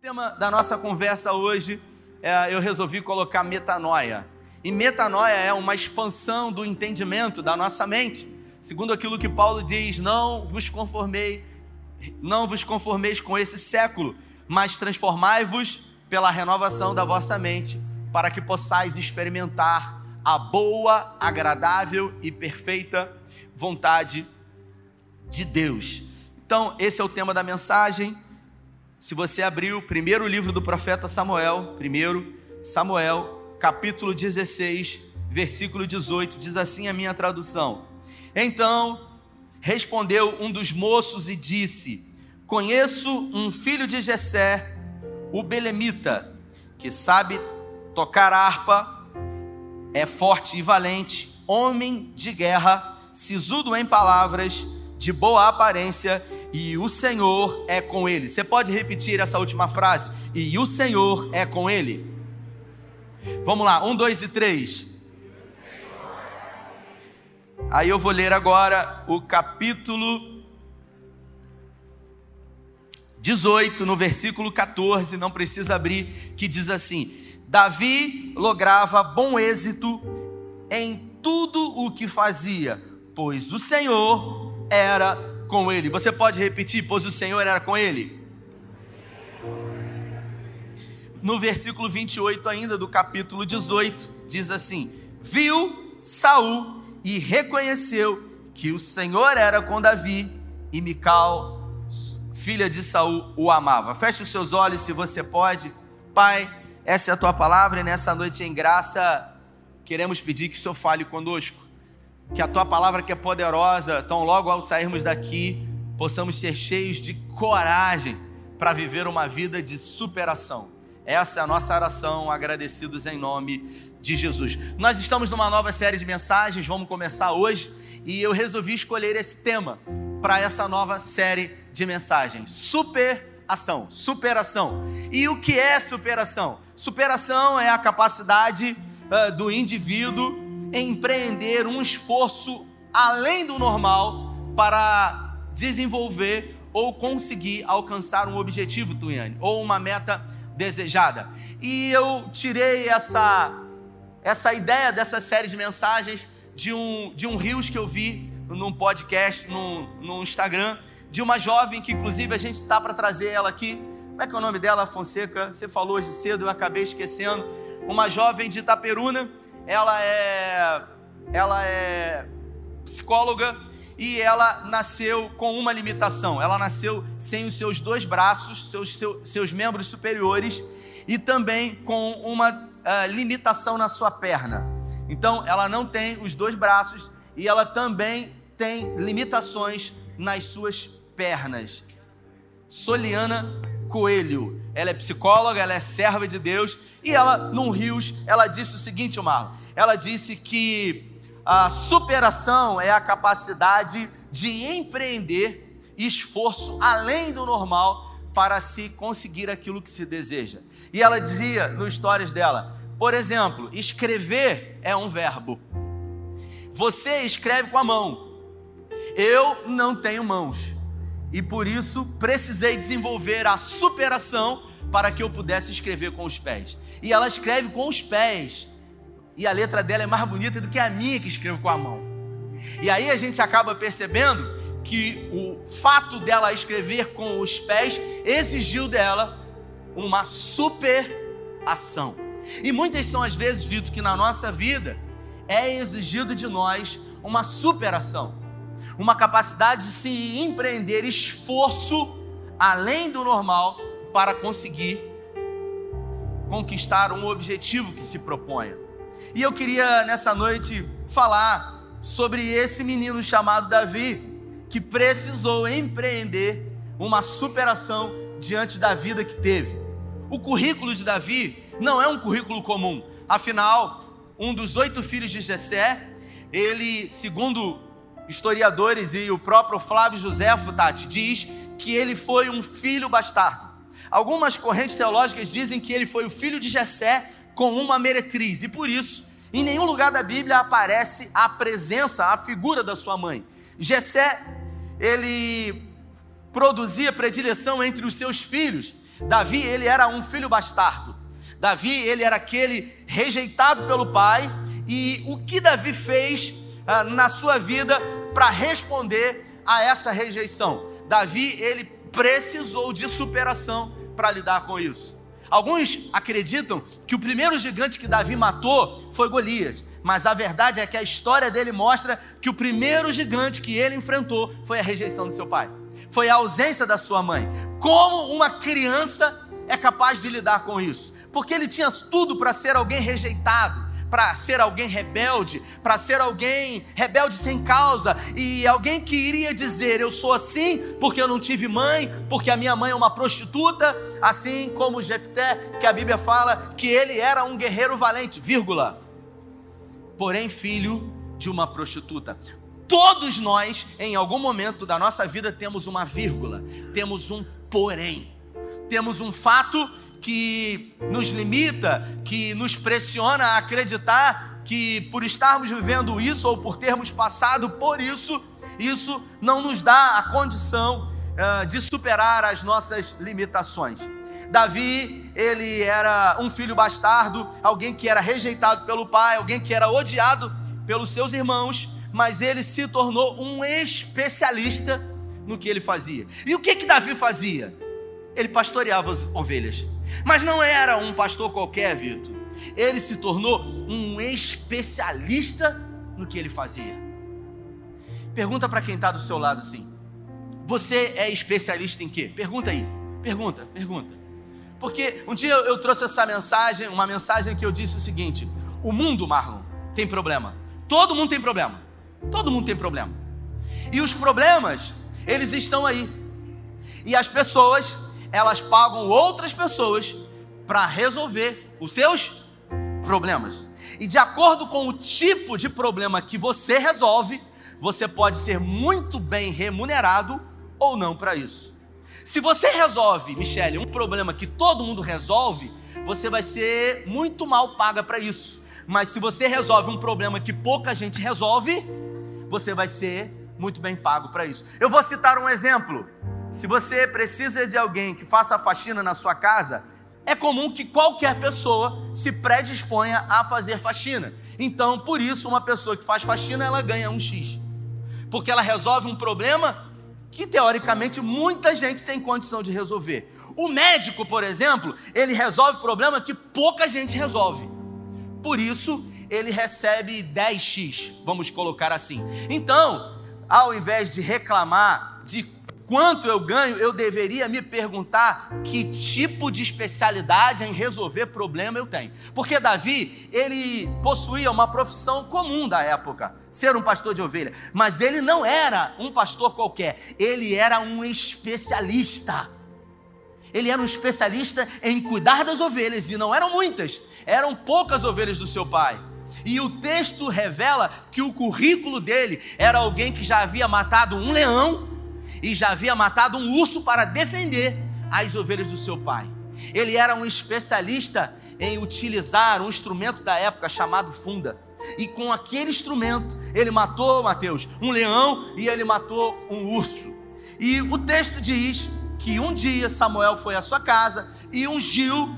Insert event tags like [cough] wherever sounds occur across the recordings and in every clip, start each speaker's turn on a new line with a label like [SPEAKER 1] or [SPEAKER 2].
[SPEAKER 1] tema da nossa conversa hoje, é, eu resolvi colocar metanoia. E metanoia é uma expansão do entendimento da nossa mente. Segundo aquilo que Paulo diz, não vos conformei, não vos conformeis com esse século, mas transformai-vos pela renovação da vossa mente, para que possais experimentar a boa, agradável e perfeita vontade de Deus. Então, esse é o tema da mensagem. Se você abrir o primeiro livro do profeta Samuel, primeiro Samuel, capítulo 16, versículo 18, diz assim a minha tradução: Então respondeu um dos moços e disse: Conheço um filho de Jessé, o belemita, que sabe tocar harpa, é forte e valente, homem de guerra, sisudo em palavras, de boa aparência e o Senhor é com ele. Você pode repetir essa última frase? E o Senhor é com ele. Vamos lá, um, dois e três. Aí eu vou ler agora o capítulo 18, no versículo 14, não precisa abrir, que diz assim: Davi lograva bom êxito em tudo o que fazia, pois o Senhor era com ele. Você pode repetir, pois o Senhor era com ele? No versículo 28 ainda do capítulo 18, diz assim: Viu Saul e reconheceu que o Senhor era com Davi e Mical, filha de Saul, o amava. Feche os seus olhos se você pode. Pai, essa é a tua palavra e nessa noite em graça queremos pedir que o Senhor fale conosco que a tua palavra que é poderosa, tão logo ao sairmos daqui, possamos ser cheios de coragem para viver uma vida de superação. Essa é a nossa oração, agradecidos em nome de Jesus. Nós estamos numa nova série de mensagens, vamos começar hoje, e eu resolvi escolher esse tema para essa nova série de mensagens: superação, superação. E o que é superação? Superação é a capacidade uh, do indivíduo empreender um esforço além do normal para desenvolver ou conseguir alcançar um objetivo, Tuiane, ou uma meta desejada. E eu tirei essa, essa ideia dessa série de mensagens de um, de um Rios que eu vi num podcast, no, no Instagram, de uma jovem que, inclusive, a gente está para trazer ela aqui. Como é que é o nome dela, Fonseca? Você falou hoje cedo, eu acabei esquecendo. Uma jovem de Itaperuna ela é, ela é psicóloga e ela nasceu com uma limitação. Ela nasceu sem os seus dois braços, seus, seus, seus membros superiores e também com uma uh, limitação na sua perna. Então, ela não tem os dois braços e ela também tem limitações nas suas pernas. Soliana Coelho. Ela é psicóloga, ela é serva de Deus e ela, num Rios, ela disse o seguinte, Marlon ela disse que a superação é a capacidade de empreender esforço além do normal para se conseguir aquilo que se deseja. E ela dizia no stories dela, por exemplo, escrever é um verbo. Você escreve com a mão. Eu não tenho mãos. E por isso precisei desenvolver a superação para que eu pudesse escrever com os pés. E ela escreve com os pés e a letra dela é mais bonita do que a minha que escrevo com a mão. E aí a gente acaba percebendo que o fato dela escrever com os pés exigiu dela uma super ação. E muitas são as vezes, Vitor, que na nossa vida é exigido de nós uma superação, uma capacidade de se empreender esforço além do normal para conseguir conquistar um objetivo que se proponha. E eu queria nessa noite falar sobre esse menino chamado Davi, que precisou empreender uma superação diante da vida que teve. O currículo de Davi não é um currículo comum, afinal, um dos oito filhos de Jessé, ele, segundo historiadores e o próprio Flávio Josefo, Tati, diz que ele foi um filho bastardo. Algumas correntes teológicas dizem que ele foi o filho de Jessé com uma meretriz, e por isso, em nenhum lugar da Bíblia aparece a presença, a figura da sua mãe. Jessé, ele produzia predileção entre os seus filhos Davi, ele era um filho bastardo. Davi, ele era aquele rejeitado pelo pai. E o que Davi fez ah, na sua vida para responder a essa rejeição? Davi, ele precisou de superação para lidar com isso. Alguns acreditam que o primeiro gigante que Davi matou foi Golias, mas a verdade é que a história dele mostra que o primeiro gigante que ele enfrentou foi a rejeição do seu pai, foi a ausência da sua mãe. Como uma criança é capaz de lidar com isso? Porque ele tinha tudo para ser alguém rejeitado, para ser alguém rebelde, para ser alguém rebelde sem causa e alguém que iria dizer: Eu sou assim porque eu não tive mãe, porque a minha mãe é uma prostituta, assim como Jefté, que a Bíblia fala que ele era um guerreiro valente, vírgula, porém filho de uma prostituta. Todos nós, em algum momento da nossa vida, temos uma vírgula, temos um porém, temos um fato que nos limita, que nos pressiona a acreditar que por estarmos vivendo isso ou por termos passado por isso, isso não nos dá a condição uh, de superar as nossas limitações. Davi, ele era um filho bastardo, alguém que era rejeitado pelo pai, alguém que era odiado pelos seus irmãos, mas ele se tornou um especialista no que ele fazia. E o que que Davi fazia? Ele pastoreava as ovelhas. Mas não era um pastor qualquer, Vitor. Ele se tornou um especialista no que ele fazia. Pergunta para quem está do seu lado assim: Você é especialista em quê? Pergunta aí. Pergunta, pergunta. Porque um dia eu trouxe essa mensagem, uma mensagem que eu disse o seguinte: O mundo, Marlon, tem problema. Todo mundo tem problema. Todo mundo tem problema. E os problemas, eles estão aí. E as pessoas elas pagam outras pessoas para resolver os seus problemas. E de acordo com o tipo de problema que você resolve, você pode ser muito bem remunerado ou não para isso. Se você resolve, Michele, um problema que todo mundo resolve, você vai ser muito mal paga para isso. Mas se você resolve um problema que pouca gente resolve, você vai ser muito bem pago para isso. Eu vou citar um exemplo. Se você precisa de alguém que faça faxina na sua casa, é comum que qualquer pessoa se predisponha a fazer faxina. Então, por isso, uma pessoa que faz faxina, ela ganha um X. Porque ela resolve um problema que, teoricamente, muita gente tem condição de resolver. O médico, por exemplo, ele resolve problema que pouca gente resolve. Por isso, ele recebe 10x, vamos colocar assim. Então, ao invés de reclamar de quanto eu ganho, eu deveria me perguntar que tipo de especialidade em resolver problema eu tenho. Porque Davi, ele possuía uma profissão comum da época, ser um pastor de ovelha, mas ele não era um pastor qualquer, ele era um especialista. Ele era um especialista em cuidar das ovelhas, e não eram muitas, eram poucas ovelhas do seu pai. E o texto revela que o currículo dele era alguém que já havia matado um leão e já havia matado um urso para defender as ovelhas do seu pai. Ele era um especialista em utilizar um instrumento da época chamado funda. E com aquele instrumento, ele matou, Mateus, um leão e ele matou um urso. E o texto diz que um dia Samuel foi à sua casa e ungiu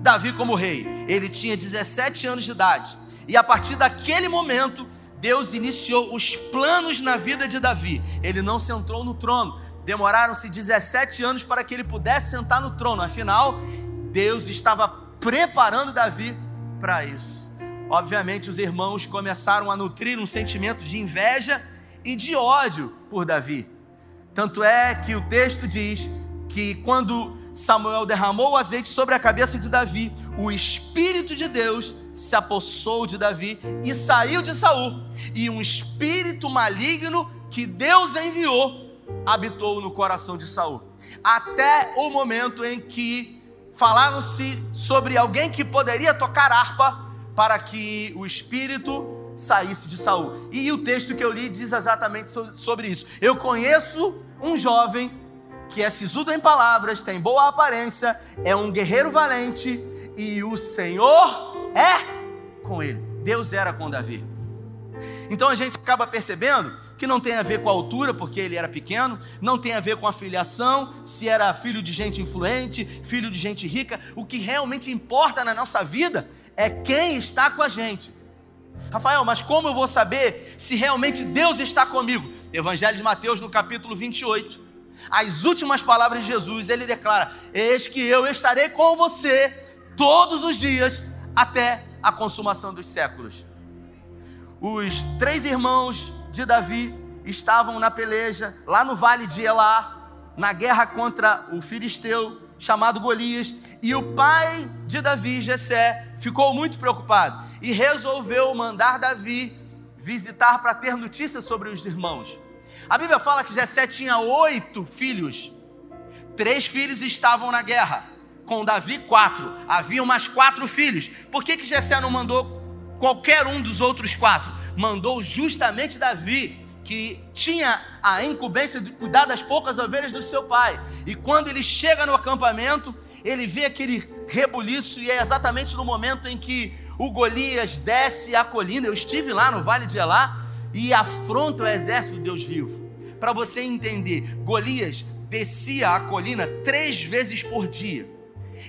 [SPEAKER 1] Davi como rei. Ele tinha 17 anos de idade. E a partir daquele momento, Deus iniciou os planos na vida de Davi. Ele não sentou no trono. Demoraram-se 17 anos para que ele pudesse sentar no trono. Afinal, Deus estava preparando Davi para isso. Obviamente, os irmãos começaram a nutrir um sentimento de inveja e de ódio por Davi. Tanto é que o texto diz que quando Samuel derramou o azeite sobre a cabeça de Davi, o Espírito de Deus se apossou de Davi e saiu de Saul, e um espírito maligno que Deus enviou habitou no coração de Saul. Até o momento em que falaram-se sobre alguém que poderia tocar harpa para que o espírito saísse de Saul. E o texto que eu li diz exatamente sobre isso. Eu conheço um jovem que é sisudo em palavras, tem boa aparência, é um guerreiro valente e o Senhor é com ele. Deus era com Davi. Então a gente acaba percebendo que não tem a ver com a altura, porque ele era pequeno, não tem a ver com a filiação, se era filho de gente influente, filho de gente rica. O que realmente importa na nossa vida é quem está com a gente. Rafael, mas como eu vou saber se realmente Deus está comigo? Evangelho de Mateus, no capítulo 28. As últimas palavras de Jesus, ele declara: Eis que eu estarei com você todos os dias até a consumação dos séculos. Os três irmãos de Davi estavam na peleja lá no vale de Elá, na guerra contra o filisteu chamado Golias, e o pai de Davi, Jessé, ficou muito preocupado e resolveu mandar Davi visitar para ter notícias sobre os irmãos. A Bíblia fala que Jessé tinha oito filhos. Três filhos estavam na guerra. Com Davi, quatro. Havia mais quatro filhos. Por que, que Jessé não mandou qualquer um dos outros quatro? Mandou justamente Davi, que tinha a incumbência de cuidar das poucas ovelhas do seu pai. E quando ele chega no acampamento, ele vê aquele rebuliço, e é exatamente no momento em que o Golias desce a colina. Eu estive lá no Vale de Elá e afronta o exército de Deus vivo. Para você entender, Golias descia a colina três vezes por dia,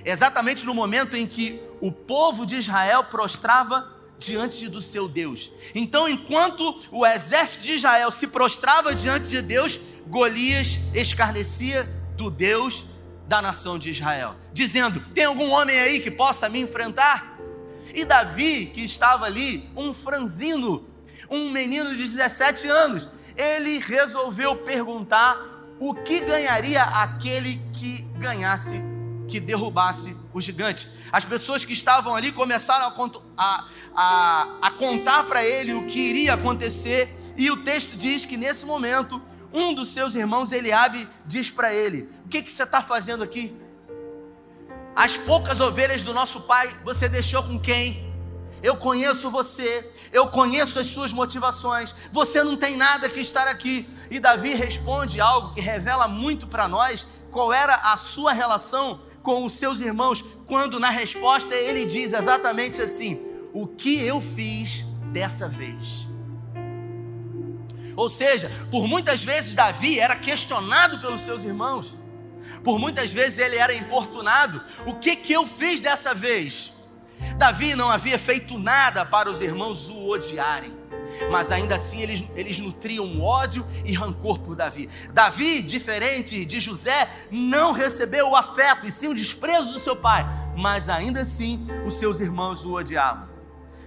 [SPEAKER 1] exatamente no momento em que o povo de Israel prostrava diante do seu Deus. Então, enquanto o exército de Israel se prostrava diante de Deus, Golias escarnecia do Deus da nação de Israel, dizendo: Tem algum homem aí que possa me enfrentar? E Davi, que estava ali, um franzino, um menino de 17 anos, ele resolveu perguntar o que ganharia aquele que ganhasse, que derrubasse o gigante. As pessoas que estavam ali começaram a, a, a contar para ele o que iria acontecer, e o texto diz que nesse momento, um dos seus irmãos, Eliabe, diz para ele: O que, que você está fazendo aqui? As poucas ovelhas do nosso pai, você deixou com quem? Eu conheço você, eu conheço as suas motivações, você não tem nada que estar aqui. E Davi responde algo que revela muito para nós qual era a sua relação com os seus irmãos, quando na resposta ele diz exatamente assim: O que eu fiz dessa vez? Ou seja, por muitas vezes Davi era questionado pelos seus irmãos, por muitas vezes ele era importunado: O que, que eu fiz dessa vez? Davi não havia feito nada para os irmãos o odiarem, mas ainda assim eles, eles nutriam ódio e rancor por Davi. Davi, diferente de José, não recebeu o afeto e sim o desprezo do seu pai, mas ainda assim os seus irmãos o odiavam.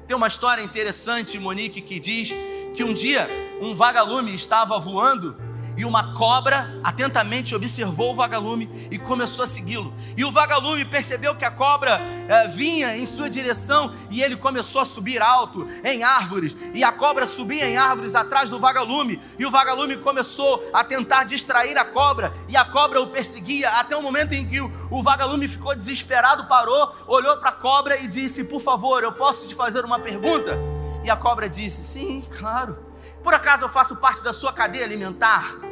[SPEAKER 1] Tem uma história interessante, Monique, que diz que um dia um vagalume estava voando e uma cobra atentamente observou o vagalume e começou a segui-lo. E o vagalume percebeu que a cobra eh, vinha em sua direção e ele começou a subir alto em árvores. E a cobra subia em árvores atrás do vagalume. E o vagalume começou a tentar distrair a cobra. E a cobra o perseguia até o momento em que o, o vagalume ficou desesperado, parou, olhou para a cobra e disse: Por favor, eu posso te fazer uma pergunta? E a cobra disse: Sim, claro. Por acaso eu faço parte da sua cadeia alimentar?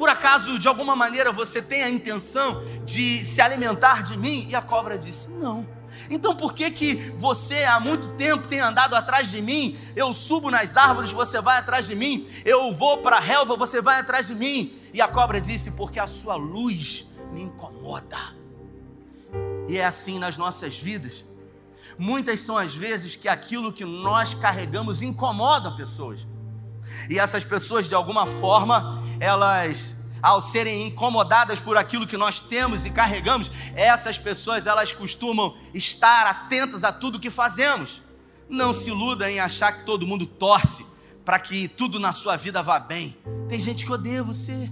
[SPEAKER 1] Por acaso, de alguma maneira, você tem a intenção de se alimentar de mim? E a cobra disse: Não. Então por que que você há muito tempo tem andado atrás de mim? Eu subo nas árvores, você vai atrás de mim. Eu vou para a relva, você vai atrás de mim. E a cobra disse: Porque a sua luz me incomoda. E é assim nas nossas vidas. Muitas são as vezes que aquilo que nós carregamos incomoda pessoas. E essas pessoas, de alguma forma, elas ao serem incomodadas por aquilo que nós temos e carregamos, essas pessoas elas costumam estar atentas a tudo que fazemos. Não se iluda em achar que todo mundo torce para que tudo na sua vida vá bem. Tem gente que odeia você.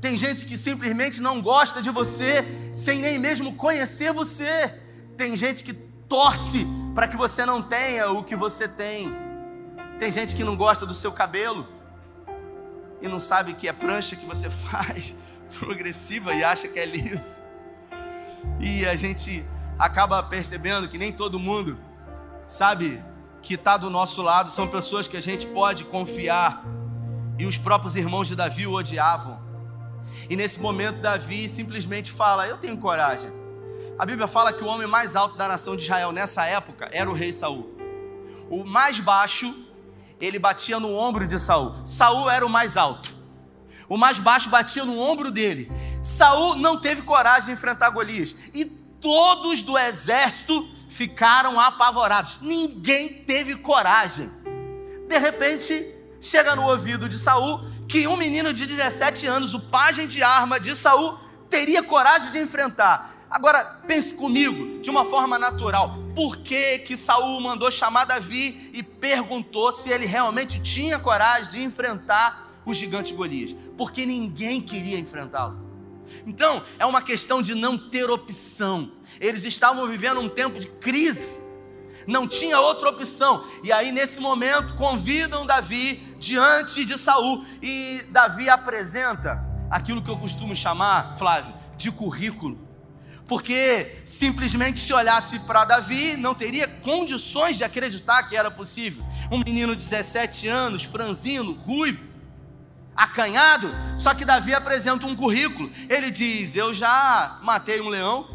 [SPEAKER 1] Tem gente que simplesmente não gosta de você sem nem mesmo conhecer você. Tem gente que torce para que você não tenha o que você tem. Tem gente que não gosta do seu cabelo e não sabe que é prancha que você [laughs] faz, progressiva, e acha que é liso. E a gente acaba percebendo que nem todo mundo sabe que está do nosso lado, são pessoas que a gente pode confiar. E os próprios irmãos de Davi o odiavam. E nesse momento, Davi simplesmente fala: Eu tenho coragem. A Bíblia fala que o homem mais alto da nação de Israel nessa época era o rei Saul. O mais baixo ele batia no ombro de Saul. Saul era o mais alto. O mais baixo batia no ombro dele. Saul não teve coragem de enfrentar Golias. E todos do exército ficaram apavorados. Ninguém teve coragem. De repente, chega no ouvido de Saul que um menino de 17 anos, o pajem de arma de Saul, teria coragem de enfrentar. Agora, pense comigo, de uma forma natural, por que que Saul mandou chamar Davi e perguntou se ele realmente tinha coragem de enfrentar o gigante Golias? Porque ninguém queria enfrentá-lo. Então, é uma questão de não ter opção. Eles estavam vivendo um tempo de crise. Não tinha outra opção. E aí, nesse momento, convidam Davi diante de Saul. E Davi apresenta aquilo que eu costumo chamar, Flávio, de currículo. Porque simplesmente se olhasse para Davi, não teria condições de acreditar que era possível. Um menino de 17 anos, franzino, ruivo, acanhado, só que Davi apresenta um currículo. Ele diz: Eu já matei um leão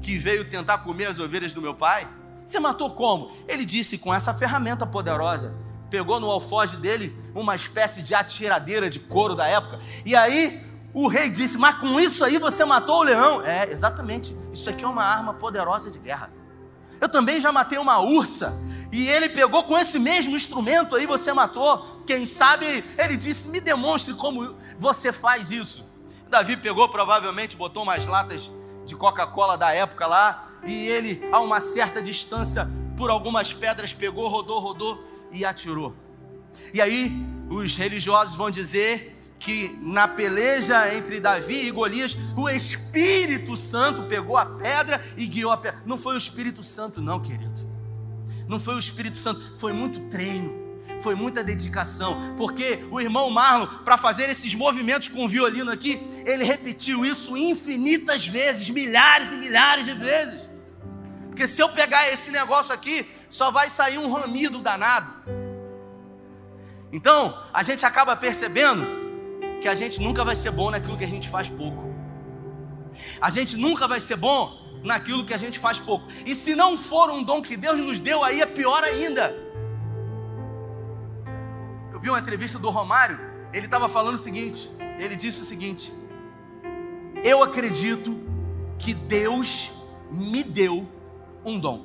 [SPEAKER 1] que veio tentar comer as ovelhas do meu pai. Você matou como? Ele disse com essa ferramenta poderosa. Pegou no alfoge dele uma espécie de atiradeira de couro da época. E aí o rei disse: Mas com isso aí você matou o leão? É, exatamente. Isso aqui é uma arma poderosa de guerra. Eu também já matei uma ursa. E ele pegou com esse mesmo instrumento aí, você matou. Quem sabe, ele disse: Me demonstre como você faz isso. Davi pegou, provavelmente, botou umas latas de Coca-Cola da época lá. E ele, a uma certa distância, por algumas pedras, pegou, rodou, rodou e atirou. E aí, os religiosos vão dizer que na peleja entre Davi e Golias, o Espírito Santo pegou a pedra e guiou a pedra. Não foi o Espírito Santo, não, querido. Não foi o Espírito Santo, foi muito treino, foi muita dedicação. Porque o irmão Marlon, para fazer esses movimentos com o violino aqui, ele repetiu isso infinitas vezes, milhares e milhares de vezes. Porque se eu pegar esse negócio aqui, só vai sair um ramido danado. Então, a gente acaba percebendo que a gente nunca vai ser bom naquilo que a gente faz pouco. A gente nunca vai ser bom naquilo que a gente faz pouco. E se não for um dom que Deus nos deu, aí é pior ainda. Eu vi uma entrevista do Romário, ele estava falando o seguinte: ele disse o seguinte, eu acredito que Deus me deu um dom.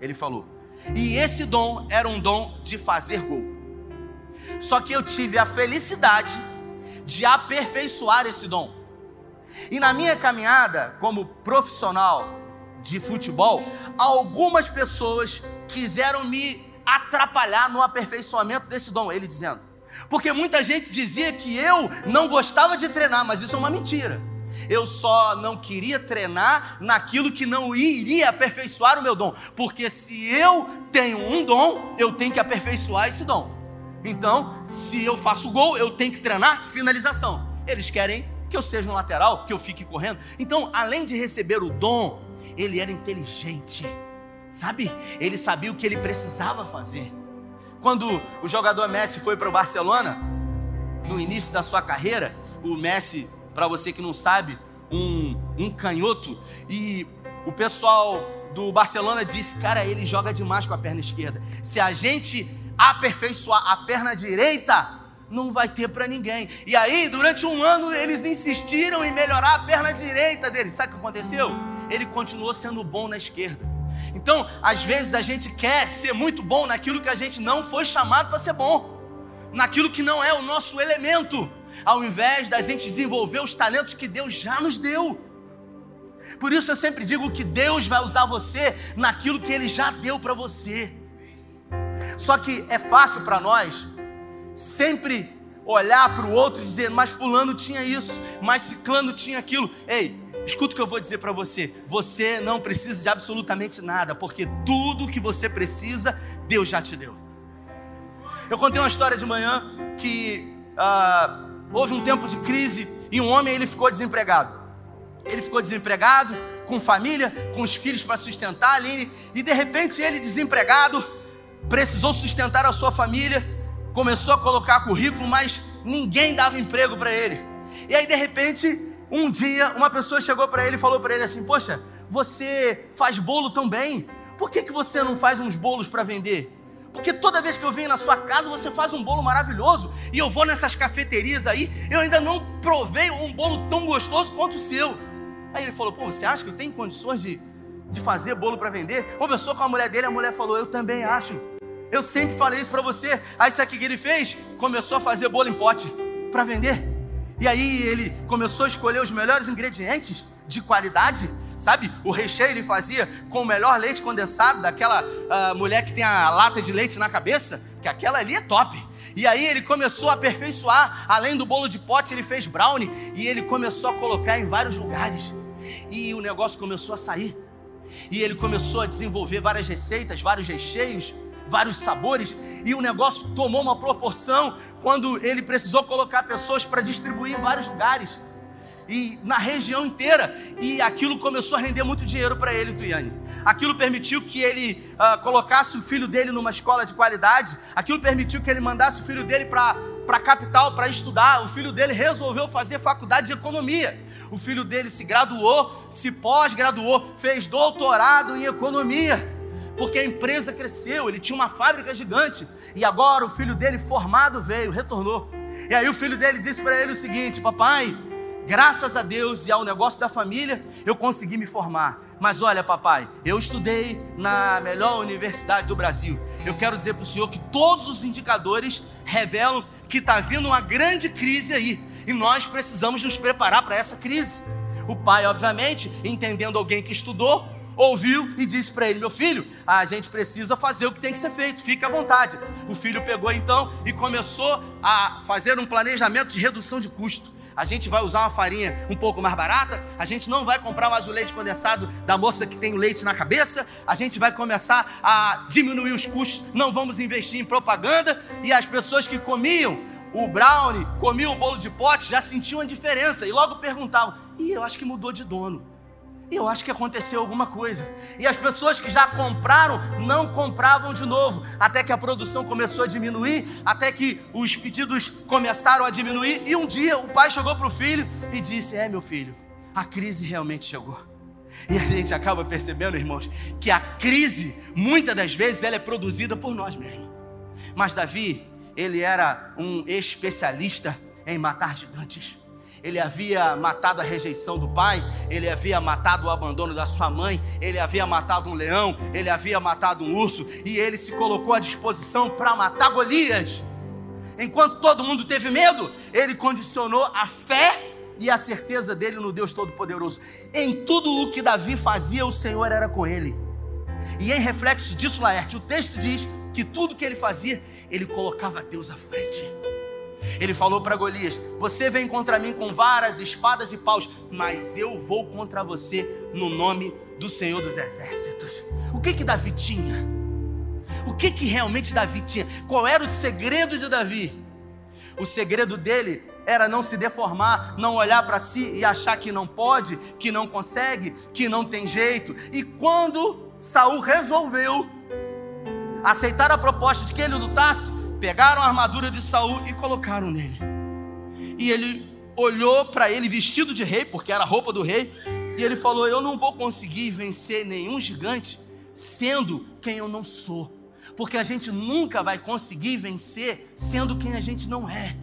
[SPEAKER 1] Ele falou. E esse dom era um dom de fazer gol. Só que eu tive a felicidade de aperfeiçoar esse dom. E na minha caminhada como profissional de futebol, algumas pessoas quiseram me atrapalhar no aperfeiçoamento desse dom, ele dizendo. Porque muita gente dizia que eu não gostava de treinar, mas isso é uma mentira. Eu só não queria treinar naquilo que não iria aperfeiçoar o meu dom. Porque se eu tenho um dom, eu tenho que aperfeiçoar esse dom. Então, se eu faço gol, eu tenho que treinar finalização. Eles querem que eu seja um lateral, que eu fique correndo. Então, além de receber o dom, ele era inteligente. Sabe? Ele sabia o que ele precisava fazer. Quando o jogador Messi foi para o Barcelona, no início da sua carreira, o Messi, para você que não sabe, um, um canhoto, e o pessoal do Barcelona disse: Cara, ele joga demais com a perna esquerda. Se a gente aperfeiçoar a perna direita, não vai ter para ninguém. E aí, durante um ano, eles insistiram em melhorar a perna direita dele. Sabe o que aconteceu? Ele continuou sendo bom na esquerda. Então, às vezes a gente quer ser muito bom naquilo que a gente não foi chamado para ser bom, naquilo que não é o nosso elemento, ao invés da gente desenvolver os talentos que Deus já nos deu. Por isso eu sempre digo que Deus vai usar você naquilo que Ele já deu para você. Só que é fácil para nós sempre olhar para o outro e dizer, mas fulano tinha isso, mas ciclano tinha aquilo. Ei, escuta o que eu vou dizer para você. Você não precisa de absolutamente nada, porque tudo que você precisa, Deus já te deu. Eu contei uma história de manhã que uh, houve um tempo de crise e um homem ele ficou desempregado. Ele ficou desempregado, com família, com os filhos para sustentar ali, e de repente ele desempregado, precisou sustentar a sua família, começou a colocar currículo, mas ninguém dava emprego para ele. E aí, de repente, um dia, uma pessoa chegou para ele e falou para ele assim: Poxa, você faz bolo tão bem, por que, que você não faz uns bolos para vender? Porque toda vez que eu venho na sua casa, você faz um bolo maravilhoso. E eu vou nessas cafeterias aí, eu ainda não provei um bolo tão gostoso quanto o seu. Aí ele falou: Pô, você acha que eu tenho condições de, de fazer bolo para vender? Conversou com a mulher dele, a mulher falou: Eu também acho. Eu sempre falei isso para você. Aí sabe o que ele fez? Começou a fazer bolo em pote para vender. E aí ele começou a escolher os melhores ingredientes de qualidade, sabe? O recheio ele fazia com o melhor leite condensado daquela uh, mulher que tem a lata de leite na cabeça, que aquela ali é top. E aí ele começou a aperfeiçoar, além do bolo de pote, ele fez brownie e ele começou a colocar em vários lugares. E o negócio começou a sair. E ele começou a desenvolver várias receitas, vários recheios vários sabores, e o negócio tomou uma proporção quando ele precisou colocar pessoas para distribuir em vários lugares e na região inteira, e aquilo começou a render muito dinheiro para ele, Tuiane. Aquilo permitiu que ele uh, colocasse o filho dele numa escola de qualidade, aquilo permitiu que ele mandasse o filho dele para a capital para estudar. O filho dele resolveu fazer faculdade de economia. O filho dele se graduou, se pós-graduou, fez doutorado em economia porque a empresa cresceu, ele tinha uma fábrica gigante, e agora o filho dele formado veio, retornou. E aí o filho dele disse para ele o seguinte: Papai, graças a Deus e ao negócio da família, eu consegui me formar. Mas olha, papai, eu estudei na melhor universidade do Brasil. Eu quero dizer para o senhor que todos os indicadores revelam que está vindo uma grande crise aí. E nós precisamos nos preparar para essa crise. O pai, obviamente, entendendo alguém que estudou, ouviu e disse para ele: Meu filho, a gente precisa fazer o que tem que ser feito, fique à vontade. O filho pegou então e começou a fazer um planejamento de redução de custo. A gente vai usar uma farinha um pouco mais barata, a gente não vai comprar mais o leite condensado da moça que tem o leite na cabeça, a gente vai começar a diminuir os custos, não vamos investir em propaganda e as pessoas que comiam o brownie, comiam o bolo de pote, já sentiam a diferença e logo perguntavam: "E eu acho que mudou de dono". Eu acho que aconteceu alguma coisa. E as pessoas que já compraram não compravam de novo, até que a produção começou a diminuir, até que os pedidos começaram a diminuir. E um dia o pai chegou para o filho e disse: É, meu filho, a crise realmente chegou. E a gente acaba percebendo, irmãos, que a crise, muitas das vezes, ela é produzida por nós mesmos. Mas Davi, ele era um especialista em matar gigantes ele havia matado a rejeição do pai, ele havia matado o abandono da sua mãe, ele havia matado um leão, ele havia matado um urso, e ele se colocou à disposição para matar Golias. Enquanto todo mundo teve medo, ele condicionou a fé e a certeza dele no Deus Todo-Poderoso. Em tudo o que Davi fazia, o Senhor era com ele. E em reflexo disso, Laerte, o texto diz que tudo que ele fazia, ele colocava Deus à frente. Ele falou para Golias: Você vem contra mim com varas, espadas e paus, mas eu vou contra você no nome do Senhor dos Exércitos. O que que Davi tinha? O que que realmente Davi tinha? Qual era o segredo de Davi? O segredo dele era não se deformar, não olhar para si e achar que não pode, que não consegue, que não tem jeito. E quando Saul resolveu aceitar a proposta de que ele lutasse, pegaram a armadura de Saul e colocaram nele. E ele olhou para ele vestido de rei, porque era a roupa do rei, e ele falou: Eu não vou conseguir vencer nenhum gigante sendo quem eu não sou. Porque a gente nunca vai conseguir vencer sendo quem a gente não é.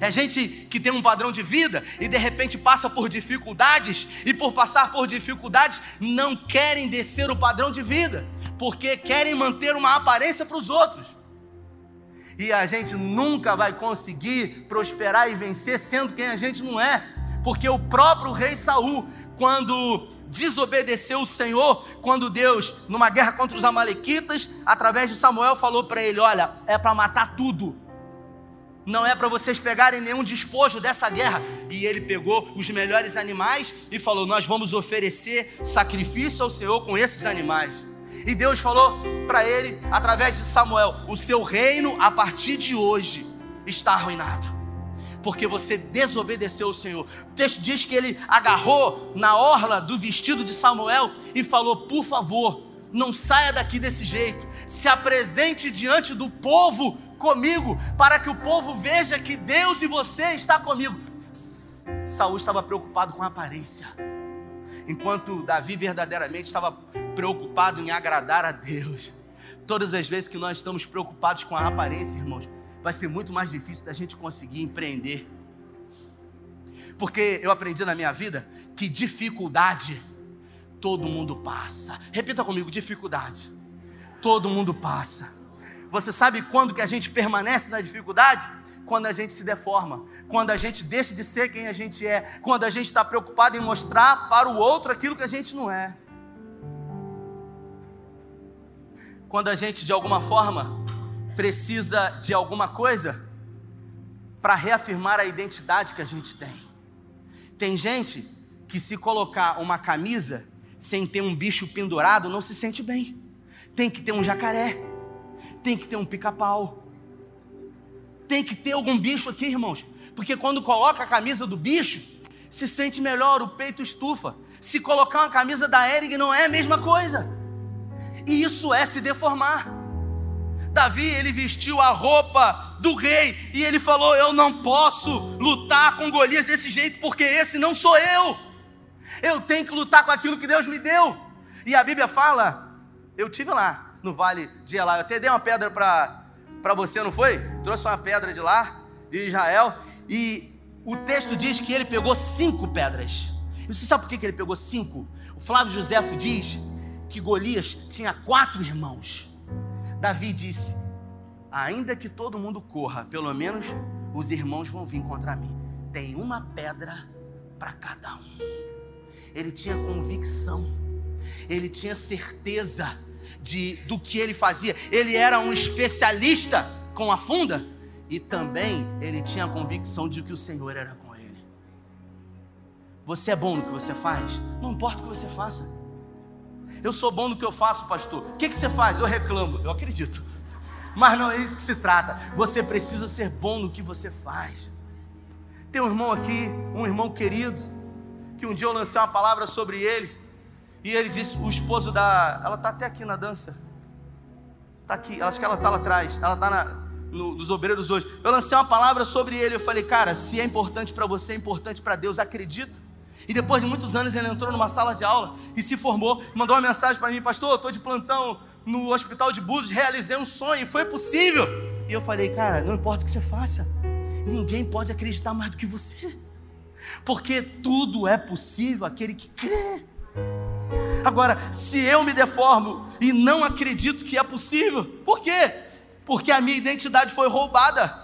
[SPEAKER 1] É gente que tem um padrão de vida e de repente passa por dificuldades, e por passar por dificuldades não querem descer o padrão de vida, porque querem manter uma aparência para os outros. E a gente nunca vai conseguir prosperar e vencer sendo quem a gente não é. Porque o próprio rei Saul, quando desobedeceu o Senhor, quando Deus, numa guerra contra os amalequitas, através de Samuel falou para ele: "Olha, é para matar tudo. Não é para vocês pegarem nenhum despojo dessa guerra". E ele pegou os melhores animais e falou: "Nós vamos oferecer sacrifício ao Senhor com esses animais". E Deus falou para ele, através de Samuel: O seu reino, a partir de hoje, está arruinado. Porque você desobedeceu o Senhor. O texto diz que ele agarrou na orla do vestido de Samuel e falou: Por favor, não saia daqui desse jeito. Se apresente diante do povo comigo, para que o povo veja que Deus e você está comigo. Saul estava preocupado com a aparência enquanto Davi verdadeiramente estava preocupado em agradar a Deus. Todas as vezes que nós estamos preocupados com a aparência, irmãos, vai ser muito mais difícil da gente conseguir empreender. Porque eu aprendi na minha vida que dificuldade todo mundo passa. Repita comigo: dificuldade. Todo mundo passa. Você sabe quando que a gente permanece na dificuldade? Quando a gente se deforma, quando a gente deixa de ser quem a gente é, quando a gente está preocupado em mostrar para o outro aquilo que a gente não é. Quando a gente, de alguma forma, precisa de alguma coisa para reafirmar a identidade que a gente tem. Tem gente que, se colocar uma camisa sem ter um bicho pendurado, não se sente bem. Tem que ter um jacaré, tem que ter um pica-pau, tem que ter algum bicho aqui, irmãos, porque quando coloca a camisa do bicho, se sente melhor, o peito estufa. Se colocar uma camisa da Erig não é a mesma coisa. E isso é se deformar. Davi, ele vestiu a roupa do rei e ele falou: Eu não posso lutar com Golias desse jeito, porque esse não sou eu. Eu tenho que lutar com aquilo que Deus me deu. E a Bíblia fala, eu tive lá no vale de Elá, eu até dei uma pedra para você, não foi? Trouxe uma pedra de lá, de Israel, e o texto diz que ele pegou cinco pedras. E você sabe por que ele pegou cinco? O Flávio Josefo diz que Golias tinha quatro irmãos. Davi disse: Ainda que todo mundo corra, pelo menos os irmãos vão vir contra mim. Tem uma pedra para cada um ele tinha convicção, ele tinha certeza de, do que ele fazia. Ele era um especialista com a funda e também ele tinha a convicção de que o Senhor era com ele. Você é bom no que você faz? Não importa o que você faça. Eu sou bom no que eu faço, pastor. O que, que você faz? Eu reclamo. Eu acredito. Mas não é isso que se trata. Você precisa ser bom no que você faz. Tem um irmão aqui, um irmão querido que um dia eu lancei uma palavra sobre ele, e ele disse: o esposo da. Ela está até aqui na dança. Está aqui, acho que ela está lá atrás. Ela está no, nos obreiros hoje. Eu lancei uma palavra sobre ele. Eu falei, cara, se é importante para você, é importante para Deus, acredita. E depois de muitos anos ele entrou numa sala de aula e se formou, mandou uma mensagem para mim, pastor, estou de plantão no hospital de Búzios, realizei um sonho, foi possível. E eu falei, cara, não importa o que você faça, ninguém pode acreditar mais do que você porque tudo é possível aquele que crê. Agora, se eu me deformo e não acredito que é possível, por quê? Porque a minha identidade foi roubada.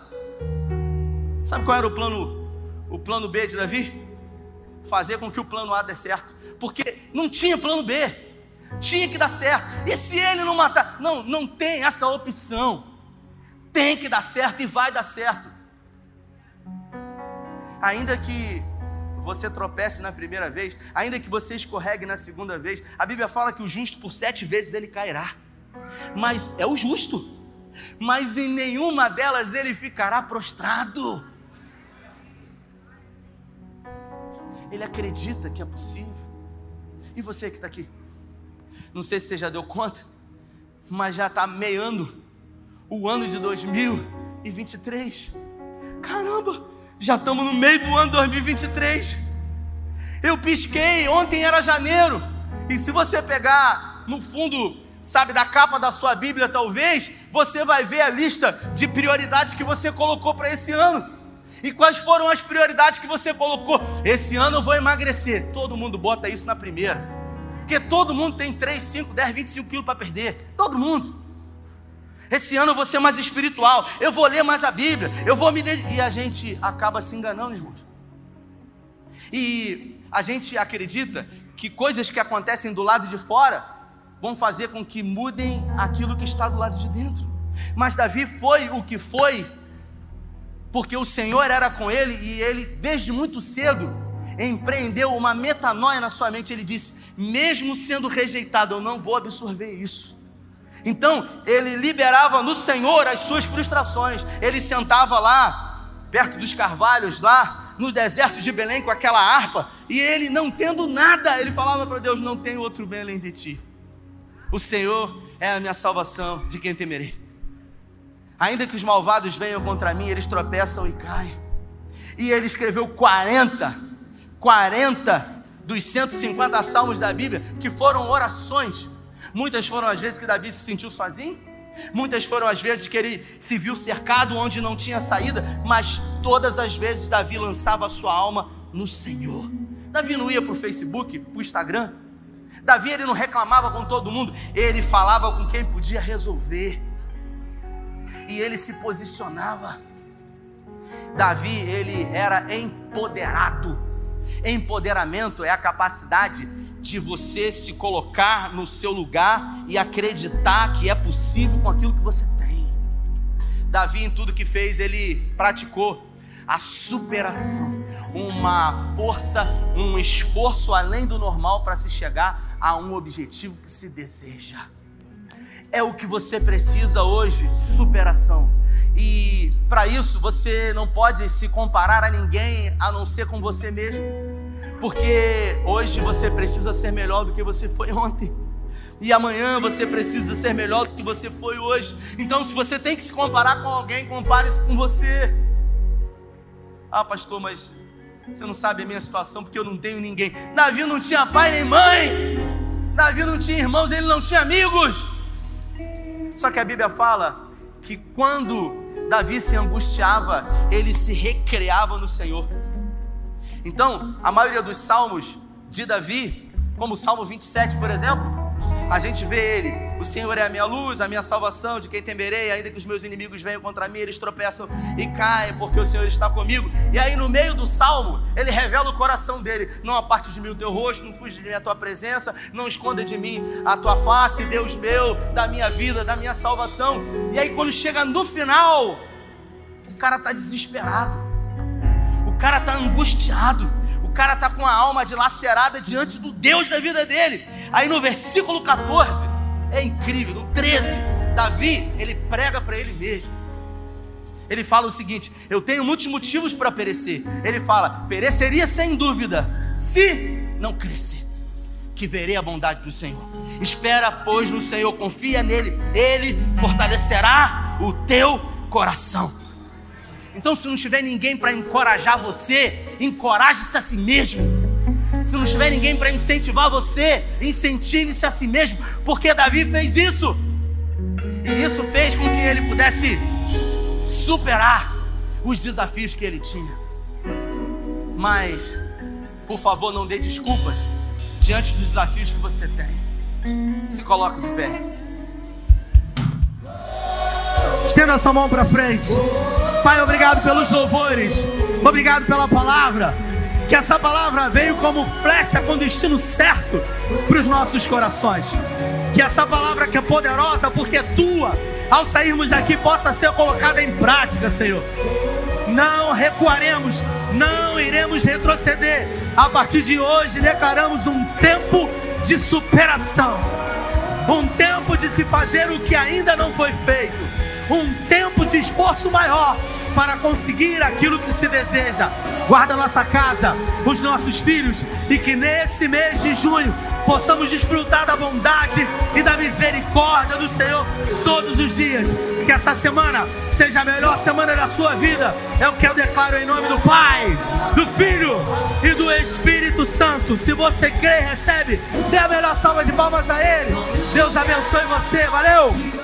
[SPEAKER 1] Sabe qual era o plano, o plano B de Davi? Fazer com que o plano A dê certo, porque não tinha plano B, tinha que dar certo. E se ele não matar, não, não tem essa opção. Tem que dar certo e vai dar certo. Ainda que você tropece na primeira vez, ainda que você escorregue na segunda vez, a Bíblia fala que o justo por sete vezes ele cairá. Mas é o justo, mas em nenhuma delas ele ficará prostrado. Ele acredita que é possível. E você que está aqui? Não sei se você já deu conta, mas já está meando o ano de 2023. Caramba! Já estamos no meio do ano 2023. Eu pisquei, ontem era janeiro. E se você pegar no fundo, sabe, da capa da sua Bíblia, talvez, você vai ver a lista de prioridades que você colocou para esse ano. E quais foram as prioridades que você colocou? Esse ano eu vou emagrecer. Todo mundo bota isso na primeira. Porque todo mundo tem 3, 5, 10, 25 quilos para perder. Todo mundo. Esse ano eu vou ser mais espiritual, eu vou ler mais a Bíblia, eu vou me e a gente acaba se enganando, irmãos. E a gente acredita que coisas que acontecem do lado de fora vão fazer com que mudem aquilo que está do lado de dentro. Mas Davi foi o que foi, porque o Senhor era com ele e ele, desde muito cedo, empreendeu uma metanoia na sua mente. Ele disse: mesmo sendo rejeitado, eu não vou absorver isso. Então, ele liberava no Senhor as suas frustrações. Ele sentava lá, perto dos carvalhos, lá no deserto de Belém, com aquela harpa, e ele, não tendo nada, ele falava para Deus: Não tem outro bem além de ti. O Senhor é a minha salvação, de quem temerei. Ainda que os malvados venham contra mim, eles tropeçam e caem. E ele escreveu 40, 40 dos 150 salmos da Bíblia, que foram orações Muitas foram as vezes que Davi se sentiu sozinho, Muitas foram as vezes que ele se viu cercado onde não tinha saída, mas todas as vezes Davi lançava a sua alma no Senhor. Davi não ia para o Facebook, para o Instagram. Davi ele não reclamava com todo mundo, ele falava com quem podia resolver. E ele se posicionava. Davi ele era empoderado. Empoderamento é a capacidade de você se colocar no seu lugar e acreditar que é possível com aquilo que você tem. Davi, em tudo que fez, ele praticou a superação, uma força, um esforço além do normal para se chegar a um objetivo que se deseja. É o que você precisa hoje, superação. E para isso você não pode se comparar a ninguém a não ser com você mesmo. Porque hoje você precisa ser melhor do que você foi ontem. E amanhã você precisa ser melhor do que você foi hoje. Então, se você tem que se comparar com alguém, compare-se com você. Ah, pastor, mas você não sabe a minha situação porque eu não tenho ninguém. Davi não tinha pai nem mãe. Davi não tinha irmãos, ele não tinha amigos. Só que a Bíblia fala que quando Davi se angustiava, ele se recreava no Senhor. Então, a maioria dos salmos de Davi, como o Salmo 27, por exemplo, a gente vê ele: O Senhor é a minha luz, a minha salvação, de quem temerei, ainda que os meus inimigos venham contra mim, eles tropeçam e caem, porque o Senhor está comigo. E aí, no meio do salmo, ele revela o coração dele: Não aparte de mim o teu rosto, não fuja de mim a tua presença, não esconda de mim a tua face, Deus meu, da minha vida, da minha salvação. E aí, quando chega no final, o cara está desesperado cara está angustiado, o cara está com a alma dilacerada diante do Deus da vida dele. Aí no versículo 14, é incrível, no 13, Davi, ele prega para ele mesmo. Ele fala o seguinte: Eu tenho muitos motivos para perecer. Ele fala: Pereceria sem dúvida, se não crescer, que verei a bondade do Senhor. Espera, pois, no Senhor, confia nele, ele fortalecerá o teu coração. Então, se não tiver ninguém para encorajar você, encoraje-se a si mesmo. Se não tiver ninguém para incentivar você, incentive-se a si mesmo, porque Davi fez isso. E isso fez com que ele pudesse superar os desafios que ele tinha. Mas, por favor, não dê desculpas diante dos desafios que você tem. Se coloque de pé. Estenda sua mão para frente. Pai, obrigado pelos louvores, obrigado pela palavra. Que essa palavra veio como flecha com destino certo para os nossos corações. Que essa palavra que é poderosa, porque é tua, ao sairmos daqui, possa ser colocada em prática, Senhor. Não recuaremos, não iremos retroceder. A partir de hoje, declaramos um tempo de superação, um tempo de se fazer o que ainda não foi feito um tempo de esforço maior para conseguir aquilo que se deseja. Guarda nossa casa, os nossos filhos e que nesse mês de junho possamos desfrutar da bondade e da misericórdia do Senhor todos os dias. Que essa semana seja a melhor semana da sua vida. É o que eu declaro em nome do Pai, do Filho e do Espírito Santo. Se você crê, recebe. Dê a melhor salva de palmas a Ele. Deus abençoe você. Valeu!